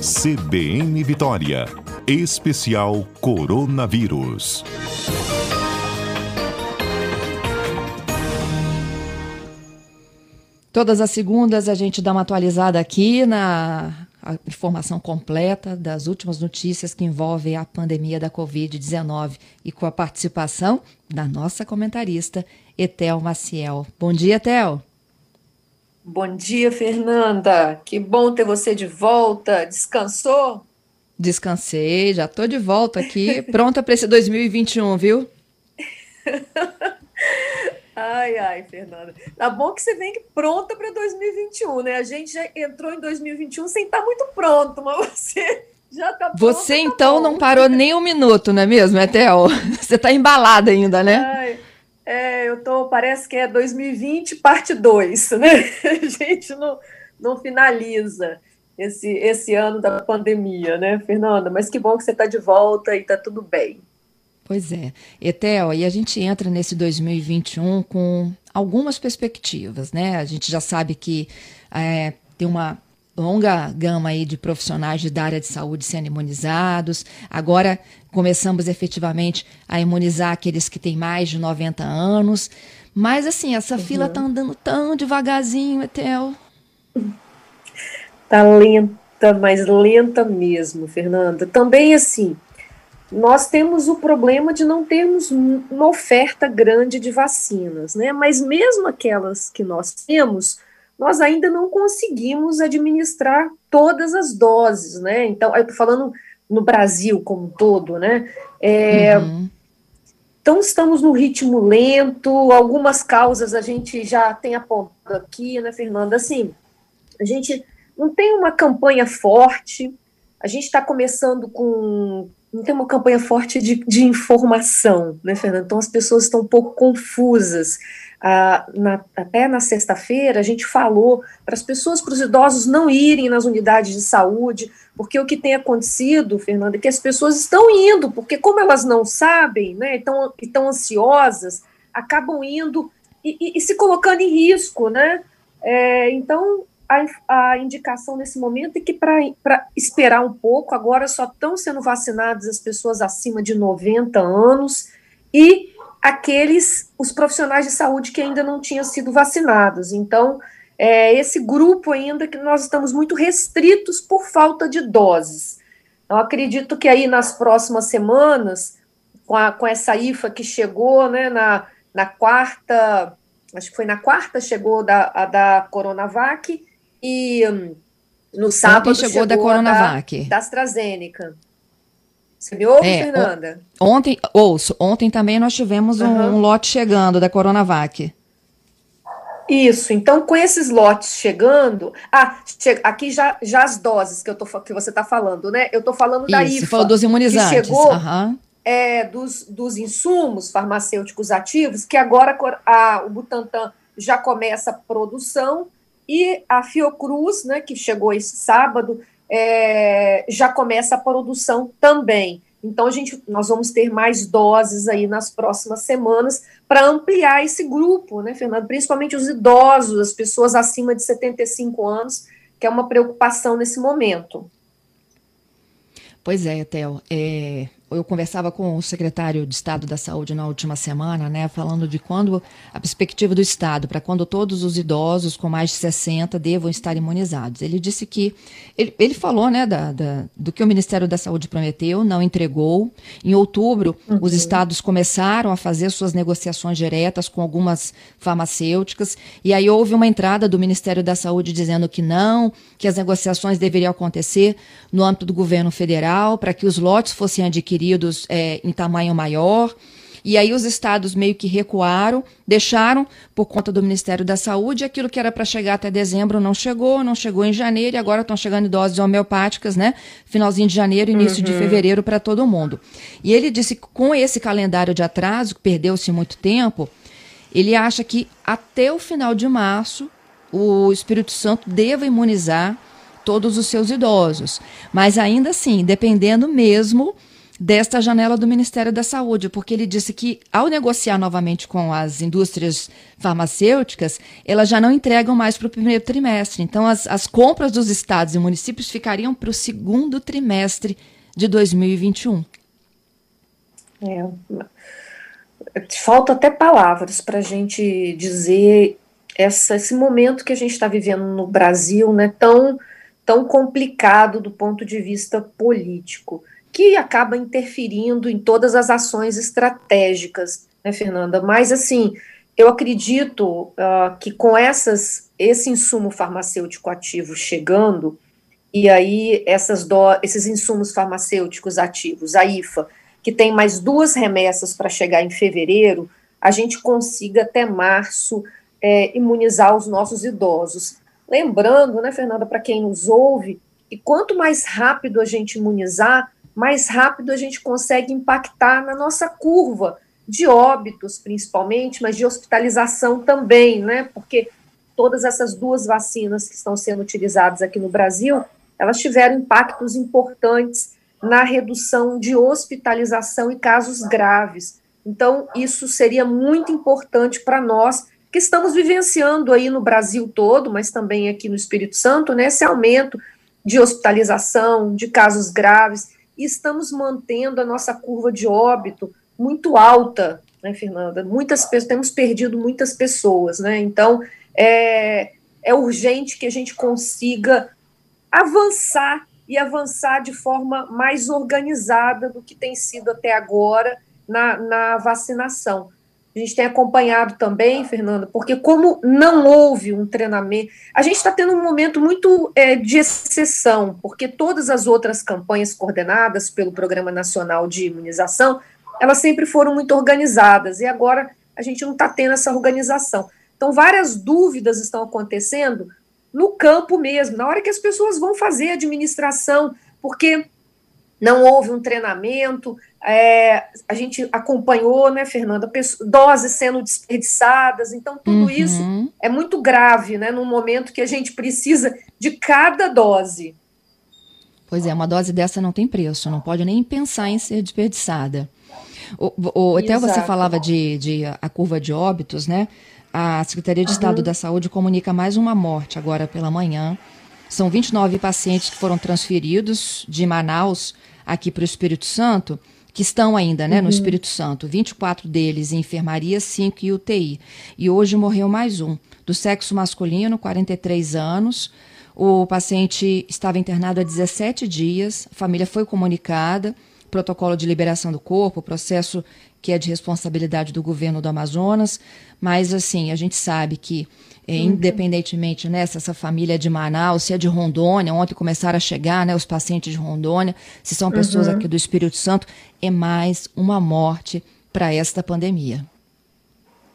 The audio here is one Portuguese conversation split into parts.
CBN Vitória. Especial Coronavírus. Todas as segundas a gente dá uma atualizada aqui na informação completa das últimas notícias que envolvem a pandemia da Covid-19 e com a participação da nossa comentarista Etel Maciel. Bom dia, Etel. Bom dia, Fernanda. Que bom ter você de volta. Descansou? Descansei, já estou de volta aqui, pronta para esse 2021, viu? Ai, ai, Fernanda. Tá bom que você vem pronta para 2021, né? A gente já entrou em 2021 sem estar tá muito pronto, mas você já tá pronto. Você tá então não parou nem um minuto, não é mesmo, Etel? Você tá embalada ainda, né? Ai, é, eu tô, parece que é 2020 parte 2, né? A gente não, não finaliza esse, esse ano da pandemia, né, Fernanda? Mas que bom que você está de volta e está tudo bem. Pois é. Etel, e a gente entra nesse 2021 com algumas perspectivas, né? A gente já sabe que é, tem uma longa gama aí de profissionais da área de saúde sendo imunizados. Agora começamos efetivamente a imunizar aqueles que têm mais de 90 anos. Mas assim, essa uhum. fila tá andando tão devagarzinho, Etel. Tá lenta, mas lenta mesmo, Fernanda. Também assim, nós temos o problema de não termos uma oferta grande de vacinas, né? Mas mesmo aquelas que nós temos, nós ainda não conseguimos administrar todas as doses, né? Então, eu tô falando no Brasil como um todo, né? É, uhum. Então, estamos no ritmo lento, algumas causas a gente já tem apontado aqui, né, Fernanda? Assim, a gente não tem uma campanha forte, a gente está começando com não tem uma campanha forte de, de informação, né, Fernando? Então as pessoas estão um pouco confusas. Na, até na sexta-feira a gente falou para as pessoas, para os idosos não irem nas unidades de saúde, porque o que tem acontecido, Fernanda, é que as pessoas estão indo, porque como elas não sabem, né, estão, estão ansiosas, acabam indo e, e, e se colocando em risco, né? É, então a, a indicação nesse momento é que para esperar um pouco, agora só estão sendo vacinadas as pessoas acima de 90 anos e aqueles, os profissionais de saúde que ainda não tinham sido vacinados. Então, é esse grupo ainda que nós estamos muito restritos por falta de doses. Eu acredito que aí nas próximas semanas, com, a, com essa IFA que chegou né, na, na quarta, acho que foi na quarta, chegou da, a da Coronavac, e hum, no sábado chegou, chegou da Coronavac. Da, da AstraZeneca. Você me ouve, é, Fernanda? Ontem, ouço, ontem também nós tivemos uhum. um, um, lote chegando da Coronavac. Isso, então com esses lotes chegando, ah, che aqui já, já as doses que, eu tô, que você está falando, né? Eu estou falando Isso, da IFA. falou dos imunizantes. Que chegou, uhum. é, dos, dos insumos farmacêuticos ativos, que agora a, o Butantan já começa a produção, e a Fiocruz, né, que chegou esse sábado, é, já começa a produção também. Então, a gente, nós vamos ter mais doses aí nas próximas semanas para ampliar esse grupo, né, Fernando? Principalmente os idosos, as pessoas acima de 75 anos, que é uma preocupação nesse momento. Pois é, Theo. É, eu conversava com o secretário de Estado da Saúde na última semana, né, falando de quando a perspectiva do Estado para quando todos os idosos com mais de 60 devam estar imunizados. Ele disse que ele, ele falou, né, da, da, do que o Ministério da Saúde prometeu, não entregou. Em outubro, uhum. os estados começaram a fazer suas negociações diretas com algumas farmacêuticas e aí houve uma entrada do Ministério da Saúde dizendo que não, que as negociações deveriam acontecer no âmbito do governo federal para que os lotes fossem adquiridos adquiridos é, em tamanho maior. E aí os estados meio que recuaram, deixaram por conta do Ministério da Saúde, aquilo que era para chegar até dezembro não chegou, não chegou em janeiro, e agora estão chegando doses homeopáticas, né? Finalzinho de janeiro, início uhum. de fevereiro para todo mundo. E ele disse que com esse calendário de atraso, que perdeu-se muito tempo, ele acha que até o final de março o Espírito Santo deva imunizar todos os seus idosos. Mas ainda assim, dependendo mesmo desta janela do Ministério da Saúde, porque ele disse que, ao negociar novamente com as indústrias farmacêuticas, elas já não entregam mais para o primeiro trimestre. Então, as, as compras dos estados e municípios ficariam para o segundo trimestre de 2021. É, falta até palavras para a gente dizer essa, esse momento que a gente está vivendo no Brasil, né, tão, tão complicado do ponto de vista político, que acaba interferindo em todas as ações estratégicas, né, Fernanda? Mas, assim, eu acredito uh, que com essas, esse insumo farmacêutico ativo chegando, e aí essas do, esses insumos farmacêuticos ativos, a IFA, que tem mais duas remessas para chegar em fevereiro, a gente consiga até março é, imunizar os nossos idosos. Lembrando, né, Fernanda, para quem nos ouve, que quanto mais rápido a gente imunizar, mais rápido a gente consegue impactar na nossa curva de óbitos, principalmente, mas de hospitalização também, né? Porque todas essas duas vacinas que estão sendo utilizadas aqui no Brasil, elas tiveram impactos importantes na redução de hospitalização e casos graves. Então, isso seria muito importante para nós que estamos vivenciando aí no Brasil todo, mas também aqui no Espírito Santo, né, esse aumento de hospitalização, de casos graves, e estamos mantendo a nossa curva de óbito muito alta, né, Fernanda? Muitas pessoas, temos perdido muitas pessoas, né? Então, é, é urgente que a gente consiga avançar e avançar de forma mais organizada do que tem sido até agora na, na vacinação. A gente tem acompanhado também, Fernanda, porque como não houve um treinamento, a gente está tendo um momento muito é, de exceção, porque todas as outras campanhas coordenadas pelo Programa Nacional de Imunização, elas sempre foram muito organizadas, e agora a gente não está tendo essa organização. Então, várias dúvidas estão acontecendo no campo mesmo, na hora que as pessoas vão fazer administração, porque não houve um treinamento, é, a gente acompanhou, né, Fernanda, doses sendo desperdiçadas, então tudo uhum. isso é muito grave, né, num momento que a gente precisa de cada dose. Pois é, uma dose dessa não tem preço, não pode nem pensar em ser desperdiçada. O, o, até você falava de, de a curva de óbitos, né? A Secretaria de Estado uhum. da Saúde comunica mais uma morte agora pela manhã. São 29 pacientes que foram transferidos de Manaus aqui para o Espírito Santo, que estão ainda né, uhum. no Espírito Santo. 24 deles em enfermaria, 5 em UTI. E hoje morreu mais um, do sexo masculino, 43 anos. O paciente estava internado há 17 dias, a família foi comunicada, protocolo de liberação do corpo, processo que é de responsabilidade do governo do Amazonas, mas assim, a gente sabe que é, uhum. independentemente né, se essa família é de Manaus, se é de Rondônia, ontem começaram a chegar né, os pacientes de Rondônia, se são pessoas uhum. aqui do Espírito Santo, é mais uma morte para esta pandemia.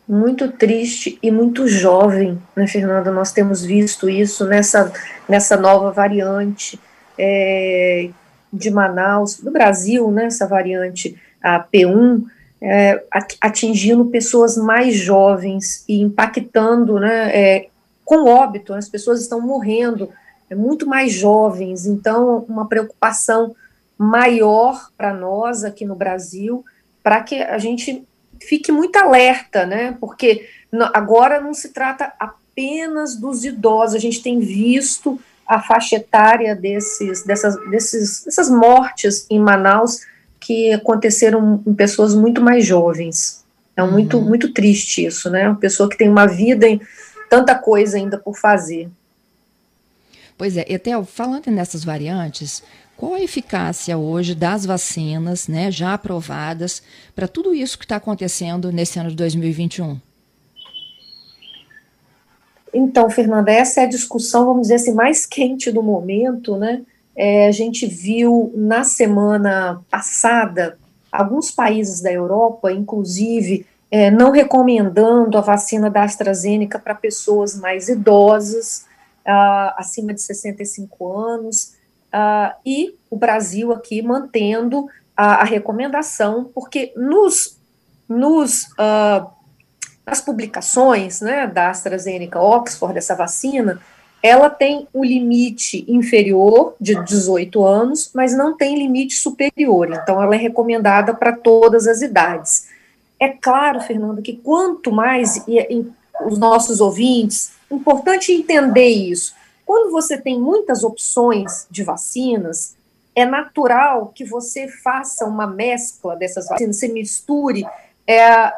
Muito triste e muito jovem, né, Fernanda? Nós temos visto isso nessa, nessa nova variante é, de Manaus, do Brasil, né, essa variante a P1, é, atingindo pessoas mais jovens e impactando, né, é, com óbito, as pessoas estão morrendo é, muito mais jovens, então uma preocupação maior para nós aqui no Brasil, para que a gente fique muito alerta, né, porque agora não se trata apenas dos idosos, a gente tem visto a faixa etária desses, dessas, desses, dessas mortes em Manaus que aconteceram em pessoas muito mais jovens. É uhum. muito, muito triste isso, né? Uma pessoa que tem uma vida em tanta coisa ainda por fazer. Pois é, Etel, falando nessas variantes, qual a eficácia hoje das vacinas, né, já aprovadas, para tudo isso que está acontecendo nesse ano de 2021? Então, Fernanda, essa é a discussão, vamos dizer assim, mais quente do momento, né? É, a gente viu na semana passada alguns países da Europa, inclusive, é, não recomendando a vacina da AstraZeneca para pessoas mais idosas, uh, acima de 65 anos, uh, e o Brasil aqui mantendo a, a recomendação, porque nos, nos uh, nas publicações né, da AstraZeneca Oxford, dessa vacina, ela tem o limite inferior de 18 anos, mas não tem limite superior. Então, ela é recomendada para todas as idades. É claro, Fernando, que quanto mais e, e, os nossos ouvintes, importante entender isso. Quando você tem muitas opções de vacinas, é natural que você faça uma mescla dessas vacinas, você misture é,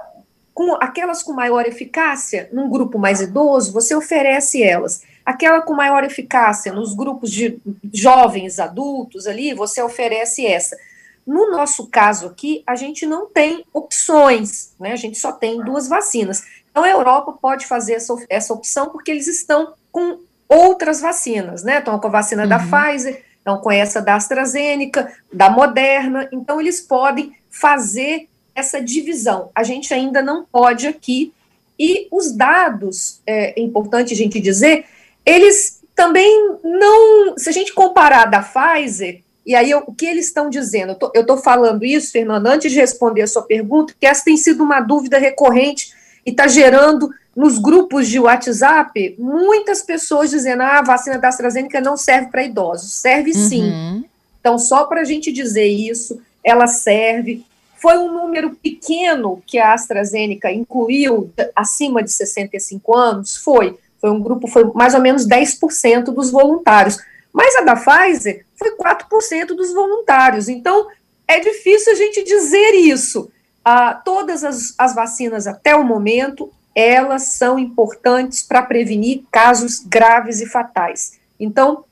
com aquelas com maior eficácia num grupo mais idoso, você oferece elas aquela com maior eficácia nos grupos de jovens, adultos ali, você oferece essa. No nosso caso aqui, a gente não tem opções, né? A gente só tem duas vacinas. Então a Europa pode fazer essa, essa opção porque eles estão com outras vacinas, né? Estão com a vacina uhum. da Pfizer, estão com essa da AstraZeneca, da Moderna, então eles podem fazer essa divisão. A gente ainda não pode aqui. E os dados, é, é importante a gente dizer, eles também não. Se a gente comparar da Pfizer, e aí eu, o que eles estão dizendo? Eu estou falando isso, Fernando, antes de responder a sua pergunta, que essa tem sido uma dúvida recorrente e está gerando nos grupos de WhatsApp muitas pessoas dizendo: ah, a vacina da AstraZeneca não serve para idosos. Serve sim. Uhum. Então, só para a gente dizer isso, ela serve. Foi um número pequeno que a AstraZeneca incluiu acima de 65 anos? Foi foi um grupo, foi mais ou menos 10% dos voluntários. Mas a da Pfizer foi 4% dos voluntários. Então, é difícil a gente dizer isso. Ah, todas as, as vacinas, até o momento, elas são importantes para prevenir casos graves e fatais. Então,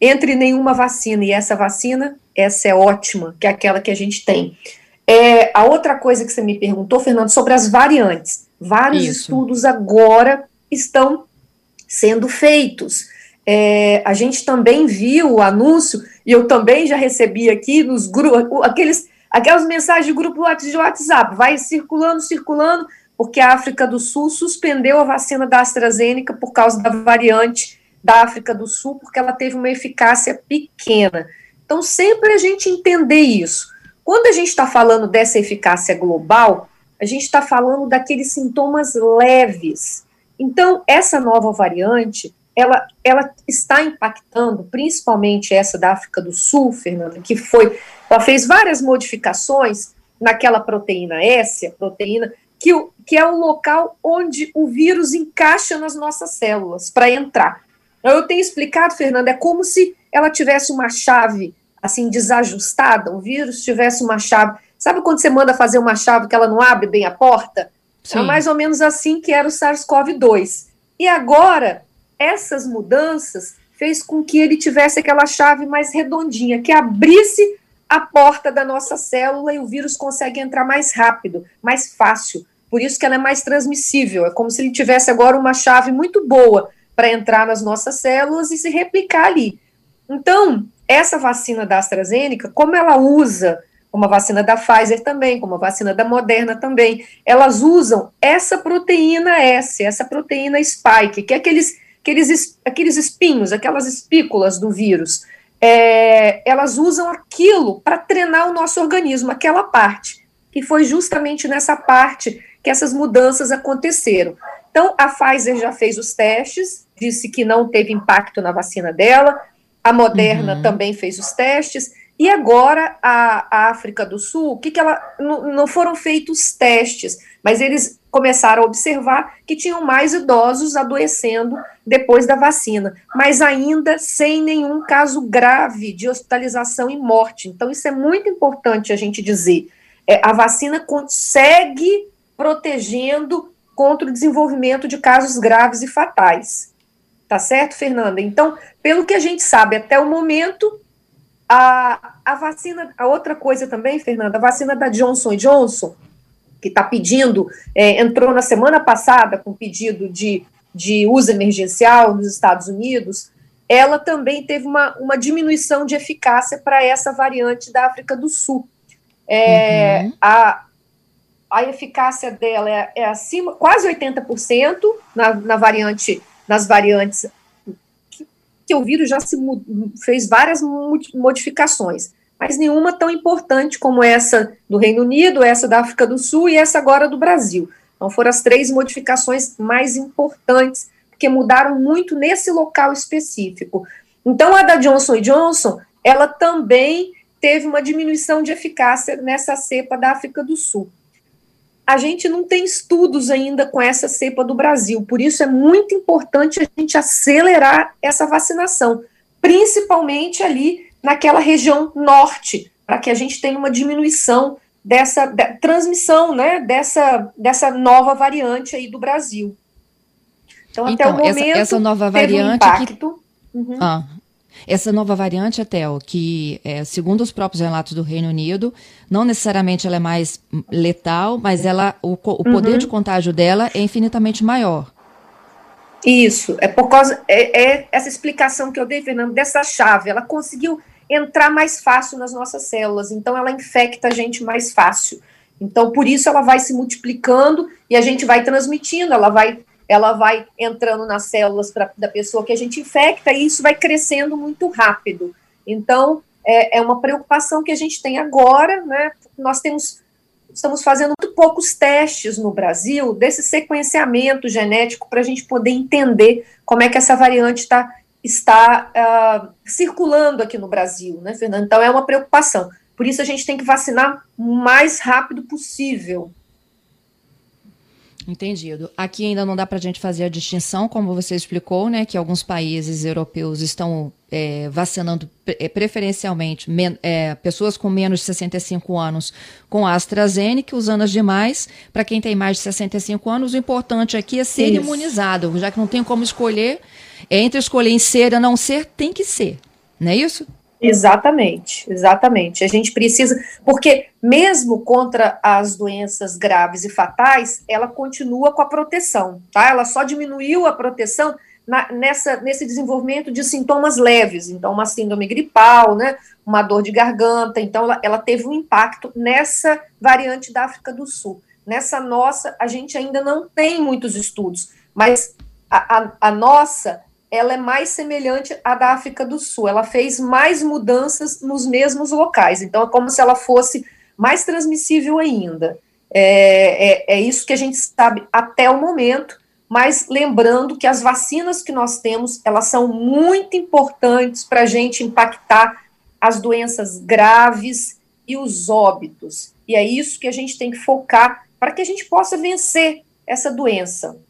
entre nenhuma vacina e essa vacina, essa é ótima, que é aquela que a gente tem. É, a outra coisa que você me perguntou, Fernando, sobre as variantes. Vários Isso. estudos agora estão sendo feitos. É, a gente também viu o anúncio, e eu também já recebi aqui nos grupos, aqueles, aquelas mensagens de grupo de WhatsApp, vai circulando, circulando, porque a África do Sul suspendeu a vacina da AstraZeneca por causa da variante da África do Sul, porque ela teve uma eficácia pequena. Então, sempre a gente entender isso. Quando a gente está falando dessa eficácia global, a gente está falando daqueles sintomas leves, então, essa nova variante, ela, ela está impactando, principalmente essa da África do Sul, Fernanda, que foi, ela fez várias modificações naquela proteína S, a proteína, que, que é o local onde o vírus encaixa nas nossas células para entrar. Eu tenho explicado, Fernanda, é como se ela tivesse uma chave assim desajustada, o vírus tivesse uma chave. Sabe quando você manda fazer uma chave que ela não abre bem a porta? Sim. É mais ou menos assim que era o SARS-CoV-2. E agora, essas mudanças fez com que ele tivesse aquela chave mais redondinha, que abrisse a porta da nossa célula e o vírus consegue entrar mais rápido, mais fácil. Por isso que ela é mais transmissível. É como se ele tivesse agora uma chave muito boa para entrar nas nossas células e se replicar ali. Então, essa vacina da AstraZeneca, como ela usa como a vacina da Pfizer também, como a vacina da Moderna também, elas usam essa proteína S, essa proteína spike, que é aqueles, aqueles, aqueles espinhos, aquelas espículas do vírus. É, elas usam aquilo para treinar o nosso organismo, aquela parte. E foi justamente nessa parte que essas mudanças aconteceram. Então, a Pfizer já fez os testes, disse que não teve impacto na vacina dela, a Moderna uhum. também fez os testes, e agora a, a África do Sul, que, que ela. Não, não foram feitos testes, mas eles começaram a observar que tinham mais idosos adoecendo depois da vacina, mas ainda sem nenhum caso grave de hospitalização e morte. Então, isso é muito importante a gente dizer. É, a vacina consegue protegendo contra o desenvolvimento de casos graves e fatais. Tá certo, Fernanda? Então, pelo que a gente sabe até o momento, a, a vacina, a outra coisa também, Fernanda, a vacina da Johnson Johnson, que está pedindo, é, entrou na semana passada com pedido de, de uso emergencial nos Estados Unidos, ela também teve uma, uma diminuição de eficácia para essa variante da África do Sul. É, uhum. a, a eficácia dela é, é acima, quase 80% na, na variante, nas variantes que o vírus já se fez várias modificações, mas nenhuma tão importante como essa do Reino Unido, essa da África do Sul e essa agora do Brasil. Então foram as três modificações mais importantes, porque mudaram muito nesse local específico. Então, a da Johnson Johnson, ela também teve uma diminuição de eficácia nessa cepa da África do Sul. A gente não tem estudos ainda com essa cepa do Brasil, por isso é muito importante a gente acelerar essa vacinação, principalmente ali naquela região norte, para que a gente tenha uma diminuição dessa de, transmissão, né, dessa, dessa nova variante aí do Brasil. Então, então até o momento, essa, essa nova variante um impacto. Que... Uhum. Ah, essa nova variante, até o que, é, segundo os próprios relatos do Reino Unido, não necessariamente ela é mais letal, mas ela, o, o poder uhum. de contágio dela é infinitamente maior. Isso, é por causa, é, é, essa explicação que eu dei, Fernando, dessa chave, ela conseguiu entrar mais fácil nas nossas células, então ela infecta a gente mais fácil. Então, por isso ela vai se multiplicando e a gente vai transmitindo, ela vai ela vai entrando nas células pra, da pessoa que a gente infecta e isso vai crescendo muito rápido. Então, é, é uma preocupação que a gente tem agora, né? Nós temos estamos fazendo muito poucos testes no Brasil desse sequenciamento genético para a gente poder entender como é que essa variante tá, está uh, circulando aqui no Brasil, né, Fernando? Então é uma preocupação. Por isso a gente tem que vacinar o mais rápido possível. Entendido. Aqui ainda não dá para a gente fazer a distinção, como você explicou, né, que alguns países europeus estão é, vacinando é, preferencialmente é, pessoas com menos de 65 anos com a AstraZeneca, usando as demais. Para quem tem mais de 65 anos, o importante aqui é ser Isso. imunizado, já que não tem como escolher. Entre escolher em ser e não ser, tem que ser. Não é isso? Exatamente, exatamente. A gente precisa, porque mesmo contra as doenças graves e fatais, ela continua com a proteção, tá? Ela só diminuiu a proteção na, nessa, nesse desenvolvimento de sintomas leves, então uma síndrome gripal, né, uma dor de garganta, então ela, ela teve um impacto nessa variante da África do Sul. Nessa nossa, a gente ainda não tem muitos estudos, mas a, a, a nossa ela é mais semelhante à da África do Sul. Ela fez mais mudanças nos mesmos locais. Então, é como se ela fosse mais transmissível ainda. É, é, é isso que a gente sabe até o momento, mas lembrando que as vacinas que nós temos, elas são muito importantes para a gente impactar as doenças graves e os óbitos. E é isso que a gente tem que focar para que a gente possa vencer essa doença.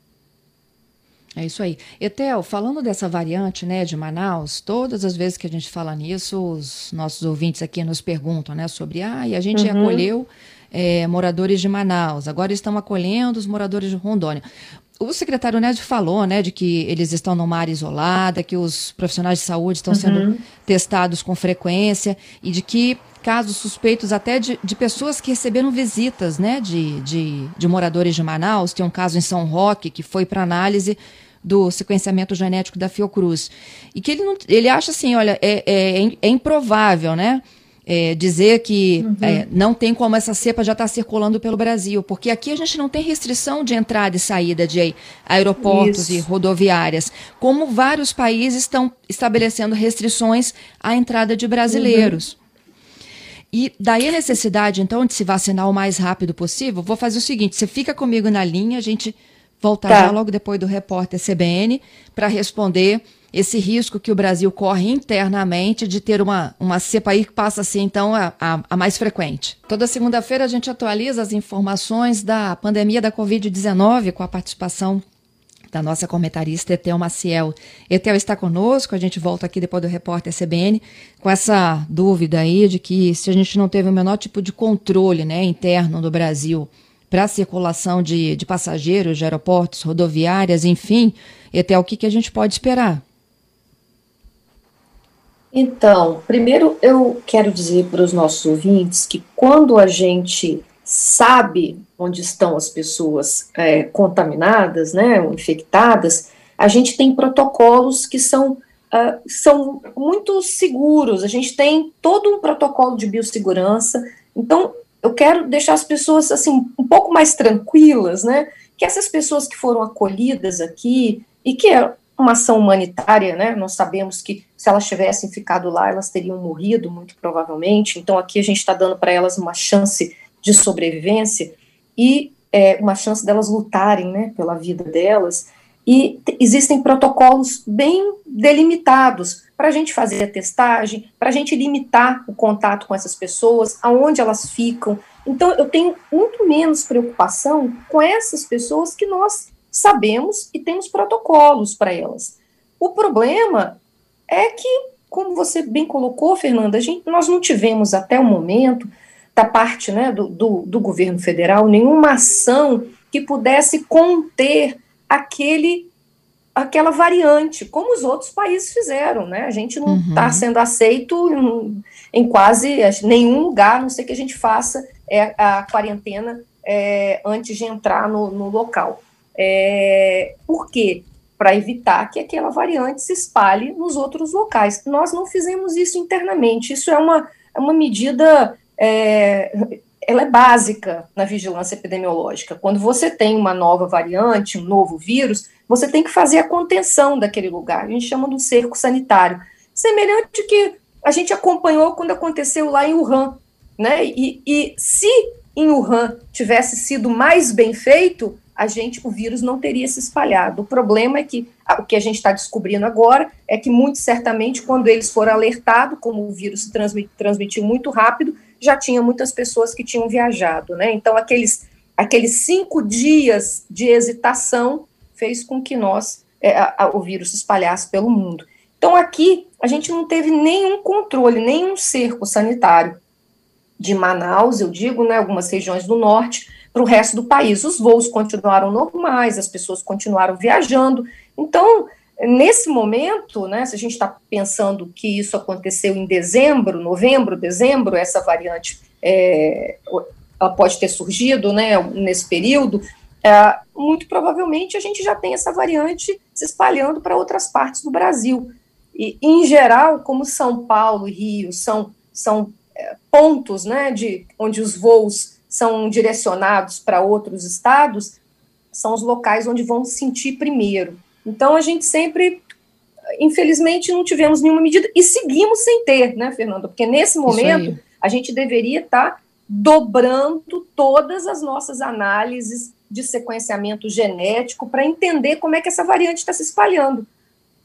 É isso aí. Etel, falando dessa variante, né, de Manaus, todas as vezes que a gente fala nisso, os nossos ouvintes aqui nos perguntam, né, sobre, ah, e a gente uhum. acolheu é, moradores de Manaus, agora estão acolhendo os moradores de Rondônia. O secretário Nédio falou, né, de que eles estão numa área isolada, que os profissionais de saúde estão uhum. sendo testados com frequência e de que casos suspeitos até de, de pessoas que receberam visitas, né, de, de, de moradores de Manaus. Tem um caso em São Roque que foi para análise do sequenciamento genético da Fiocruz. E que ele, não, ele acha assim, olha, é, é, é improvável, né? É, dizer que uhum. é, não tem como essa cepa já estar tá circulando pelo Brasil, porque aqui a gente não tem restrição de entrada e saída de aeroportos Isso. e rodoviárias, como vários países estão estabelecendo restrições à entrada de brasileiros. Uhum. E daí a necessidade, então, de se vacinar o mais rápido possível. Vou fazer o seguinte: você fica comigo na linha, a gente voltar tá. logo depois do repórter CBN para responder esse risco que o Brasil corre internamente de ter uma, uma cepa aí que passa a ser, então, a, a, a mais frequente. Toda segunda-feira a gente atualiza as informações da pandemia da Covid-19 com a participação da nossa comentarista Etel Maciel. Etel está conosco, a gente volta aqui depois do repórter CBN com essa dúvida aí de que se a gente não teve o menor tipo de controle né, interno do Brasil para a circulação de, de passageiros de aeroportos, rodoviárias, enfim, e até o que, que a gente pode esperar? Então, primeiro eu quero dizer para os nossos ouvintes que quando a gente sabe onde estão as pessoas é, contaminadas, né, infectadas, a gente tem protocolos que são, uh, são muito seguros, a gente tem todo um protocolo de biossegurança, então eu quero deixar as pessoas assim um pouco mais tranquilas, né? Que essas pessoas que foram acolhidas aqui e que uma ação humanitária, né? Nós sabemos que se elas tivessem ficado lá, elas teriam morrido muito provavelmente. Então aqui a gente está dando para elas uma chance de sobrevivência e é, uma chance delas lutarem, né? Pela vida delas. e existem protocolos bem delimitados para a gente fazer a testagem, para a gente limitar o contato com essas pessoas, aonde elas ficam. Então, eu tenho muito menos preocupação com essas pessoas que nós sabemos e temos protocolos para elas. O problema é que, como você bem colocou, Fernanda, gente, nós não tivemos até o momento, da parte né, do, do, do governo federal, nenhuma ação que pudesse conter aquele aquela variante, como os outros países fizeram, né? A gente não está uhum. sendo aceito em, em, quase nenhum lugar, a não sei que a gente faça é, a quarentena é, antes de entrar no, no local. É, por quê? Para evitar que aquela variante se espalhe nos outros locais. Nós não fizemos isso internamente, isso é uma, é uma medida é, ela é básica na vigilância epidemiológica. Quando você tem uma nova variante, um novo vírus, você tem que fazer a contenção daquele lugar. A gente chama de um cerco sanitário. Semelhante que a gente acompanhou quando aconteceu lá em Wuhan. Né? E, e se em Wuhan tivesse sido mais bem feito, a gente, o vírus não teria se espalhado. O problema é que o que a gente está descobrindo agora é que muito certamente quando eles foram alertados, como o vírus se transmitiu muito rápido, já tinha muitas pessoas que tinham viajado, né? Então, aqueles, aqueles cinco dias de hesitação fez com que nós, é, a, o vírus se espalhasse pelo mundo. Então, aqui, a gente não teve nenhum controle, nenhum cerco sanitário de Manaus, eu digo, né, algumas regiões do norte, para o resto do país. Os voos continuaram normais, as pessoas continuaram viajando. Então, Nesse momento, né, se a gente está pensando que isso aconteceu em dezembro, novembro, dezembro, essa variante é, ela pode ter surgido né, nesse período, é, muito provavelmente a gente já tem essa variante se espalhando para outras partes do Brasil. E, em geral, como São Paulo e Rio são, são é, pontos né, de, onde os voos são direcionados para outros estados, são os locais onde vão sentir primeiro. Então, a gente sempre, infelizmente, não tivemos nenhuma medida e seguimos sem ter, né, Fernanda? Porque nesse momento a gente deveria estar tá dobrando todas as nossas análises de sequenciamento genético para entender como é que essa variante está se espalhando.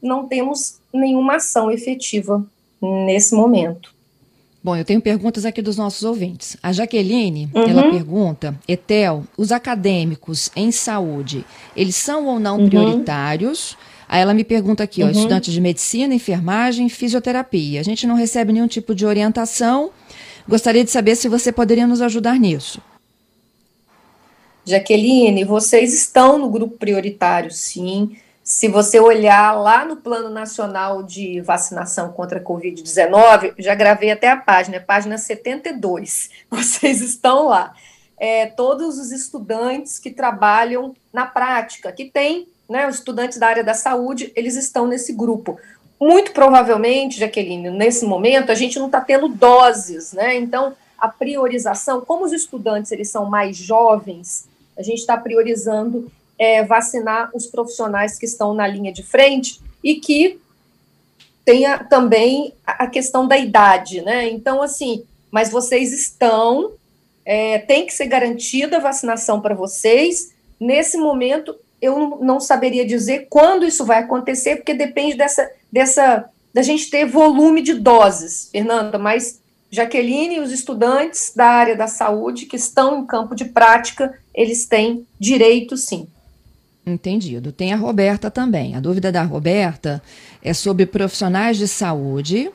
Não temos nenhuma ação efetiva nesse momento. Bom, eu tenho perguntas aqui dos nossos ouvintes. A Jaqueline, uhum. ela pergunta, Etel, os acadêmicos em saúde, eles são ou não uhum. prioritários? Aí ela me pergunta aqui, uhum. ó, estudantes de medicina, enfermagem, fisioterapia. A gente não recebe nenhum tipo de orientação. Gostaria de saber se você poderia nos ajudar nisso. Jaqueline, vocês estão no grupo prioritário, sim. Se você olhar lá no Plano Nacional de Vacinação contra a Covid-19, já gravei até a página, é página 72. Vocês estão lá. É, todos os estudantes que trabalham na prática, que tem, né, os estudantes da área da saúde, eles estão nesse grupo. Muito provavelmente, Jaqueline, nesse momento, a gente não está tendo doses, né? Então, a priorização, como os estudantes eles são mais jovens, a gente está priorizando é, vacinar os profissionais que estão na linha de frente e que tenha também a questão da idade, né? Então, assim, mas vocês estão, é, tem que ser garantida a vacinação para vocês. Nesse momento, eu não saberia dizer quando isso vai acontecer, porque depende dessa, dessa da gente ter volume de doses, Fernanda, mas Jaqueline e os estudantes da área da saúde que estão em campo de prática, eles têm direito sim. Entendido. Tem a Roberta também. A dúvida da Roberta é sobre profissionais de saúde,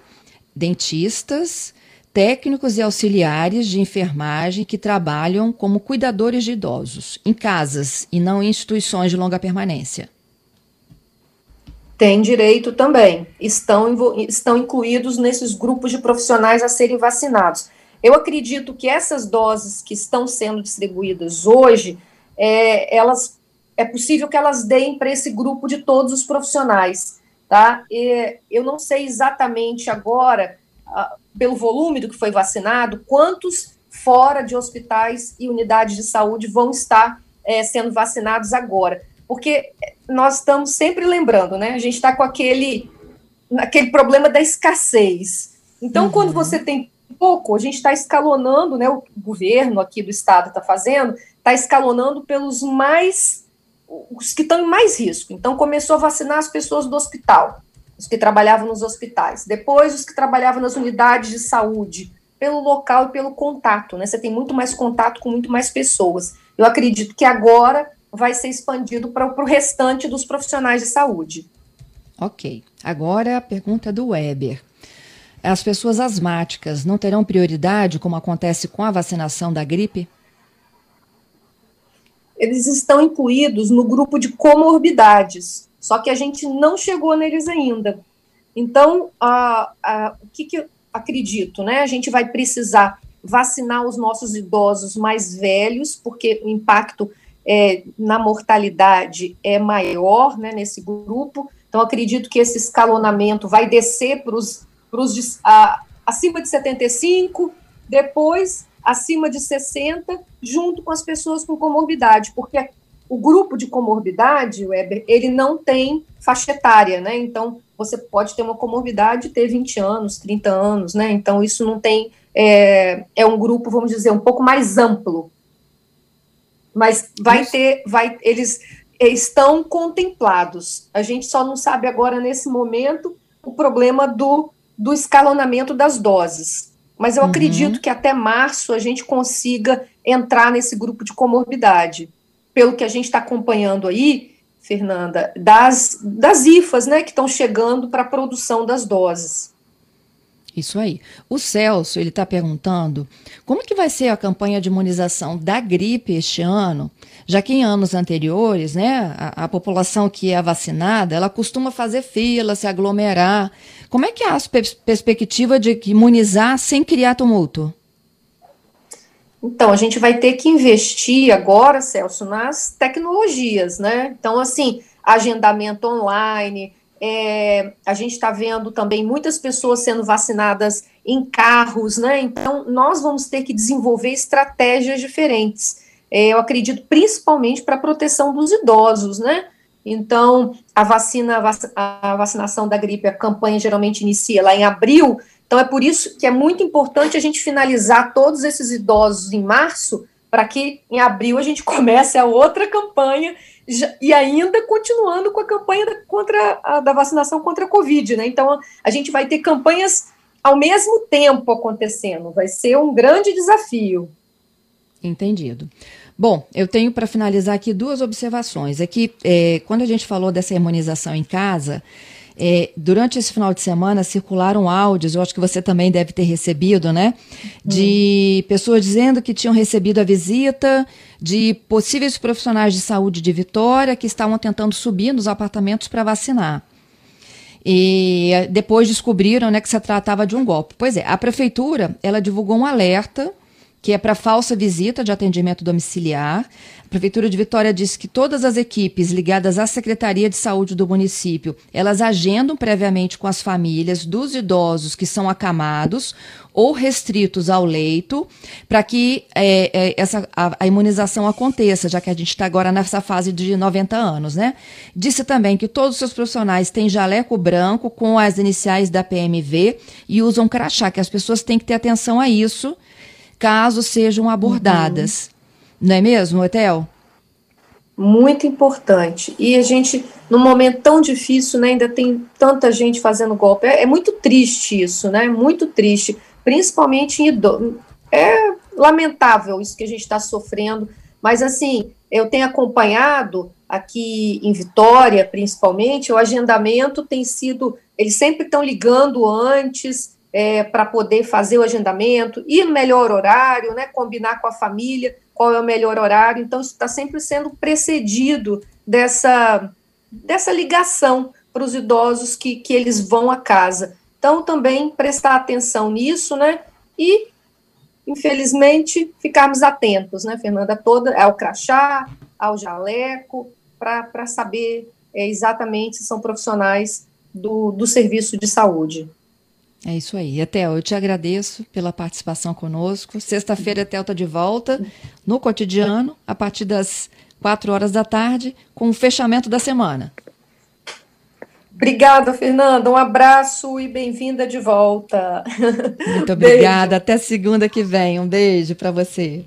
dentistas, técnicos e auxiliares de enfermagem que trabalham como cuidadores de idosos, em casas e não em instituições de longa permanência. Tem direito também. Estão, estão incluídos nesses grupos de profissionais a serem vacinados. Eu acredito que essas doses que estão sendo distribuídas hoje, é, elas é possível que elas deem para esse grupo de todos os profissionais, tá? E eu não sei exatamente agora, uh, pelo volume do que foi vacinado, quantos fora de hospitais e unidades de saúde vão estar é, sendo vacinados agora, porque nós estamos sempre lembrando, né? A gente está com aquele, aquele problema da escassez. Então, uhum. quando você tem pouco, a gente está escalonando, né? O governo aqui do estado está fazendo, está escalonando pelos mais os que estão em mais risco. Então, começou a vacinar as pessoas do hospital, os que trabalhavam nos hospitais. Depois, os que trabalhavam nas unidades de saúde, pelo local e pelo contato, né? Você tem muito mais contato com muito mais pessoas. Eu acredito que agora vai ser expandido para o restante dos profissionais de saúde. Ok. Agora a pergunta do Weber. As pessoas asmáticas não terão prioridade, como acontece com a vacinação da gripe? Eles estão incluídos no grupo de comorbidades, só que a gente não chegou neles ainda. Então, a, a, o que, que eu acredito, né? A gente vai precisar vacinar os nossos idosos mais velhos, porque o impacto é, na mortalidade é maior né, nesse grupo. Então, acredito que esse escalonamento vai descer para os acima de 75, depois acima de 60, junto com as pessoas com comorbidade, porque o grupo de comorbidade, Weber, ele não tem faixa etária, né? Então, você pode ter uma comorbidade e ter 20 anos, 30 anos, né? Então, isso não tem. É, é um grupo, vamos dizer, um pouco mais amplo. Mas vai ter, vai, eles estão contemplados. A gente só não sabe agora, nesse momento, o problema do, do escalonamento das doses. Mas eu uhum. acredito que até março a gente consiga entrar nesse grupo de comorbidade. Pelo que a gente está acompanhando aí, Fernanda, das, das IFAs, né, que estão chegando para a produção das doses. Isso aí. O Celso, ele está perguntando como que vai ser a campanha de imunização da gripe este ano, já que em anos anteriores, né, a, a população que é vacinada, ela costuma fazer fila, se aglomerar. Como é que é a pers perspectiva de imunizar sem criar tumulto? Então, a gente vai ter que investir agora, Celso, nas tecnologias, né? Então, assim, agendamento online, é, a gente está vendo também muitas pessoas sendo vacinadas em carros, né? Então, nós vamos ter que desenvolver estratégias diferentes. É, eu acredito principalmente para a proteção dos idosos, né? Então, a vacina, a vacinação da gripe, a campanha geralmente inicia lá em abril, então é por isso que é muito importante a gente finalizar todos esses idosos em março, para que em abril a gente comece a outra campanha e ainda continuando com a campanha da, contra a, da vacinação contra a Covid, né? Então a gente vai ter campanhas ao mesmo tempo acontecendo, vai ser um grande desafio. Entendido. Bom, eu tenho para finalizar aqui duas observações. É que é, quando a gente falou dessa imunização em casa, é, durante esse final de semana circularam áudios, eu acho que você também deve ter recebido, né? De hum. pessoas dizendo que tinham recebido a visita de possíveis profissionais de saúde de Vitória que estavam tentando subir nos apartamentos para vacinar. E depois descobriram né, que se tratava de um golpe. Pois é, a prefeitura ela divulgou um alerta que é para falsa visita de atendimento domiciliar. A Prefeitura de Vitória disse que todas as equipes ligadas à Secretaria de Saúde do município, elas agendam previamente com as famílias dos idosos que são acamados ou restritos ao leito, para que é, é, essa, a, a, imunização aconteça, já que a gente está agora nessa fase de 90 anos, né? Disse também que todos os seus profissionais têm jaleco branco com as iniciais da PMV e usam crachá, que as pessoas têm que ter atenção a isso, caso sejam abordadas. Uhum. Não é mesmo, Etel? Muito importante. E a gente, num momento tão difícil, né, ainda tem tanta gente fazendo golpe. É, é muito triste isso, né? Muito triste. Principalmente em idosos. É lamentável isso que a gente está sofrendo. Mas, assim, eu tenho acompanhado aqui em Vitória, principalmente, o agendamento tem sido. Eles sempre estão ligando antes, é, para poder fazer o agendamento, ir no melhor horário, né, combinar com a família qual é o melhor horário. Então, isso está sempre sendo precedido dessa, dessa ligação para os idosos que, que eles vão à casa. Então, também prestar atenção nisso, né? E, infelizmente, ficarmos atentos, né, Fernanda? Toda, ao crachá, ao jaleco, para saber é, exatamente se são profissionais do, do serviço de saúde. É isso aí. Etel, eu te agradeço pela participação conosco. Sexta-feira, Etel está de volta no cotidiano, a partir das quatro horas da tarde, com o fechamento da semana. Obrigada, Fernanda. Um abraço e bem-vinda de volta. Muito obrigada. Até segunda que vem. Um beijo para você.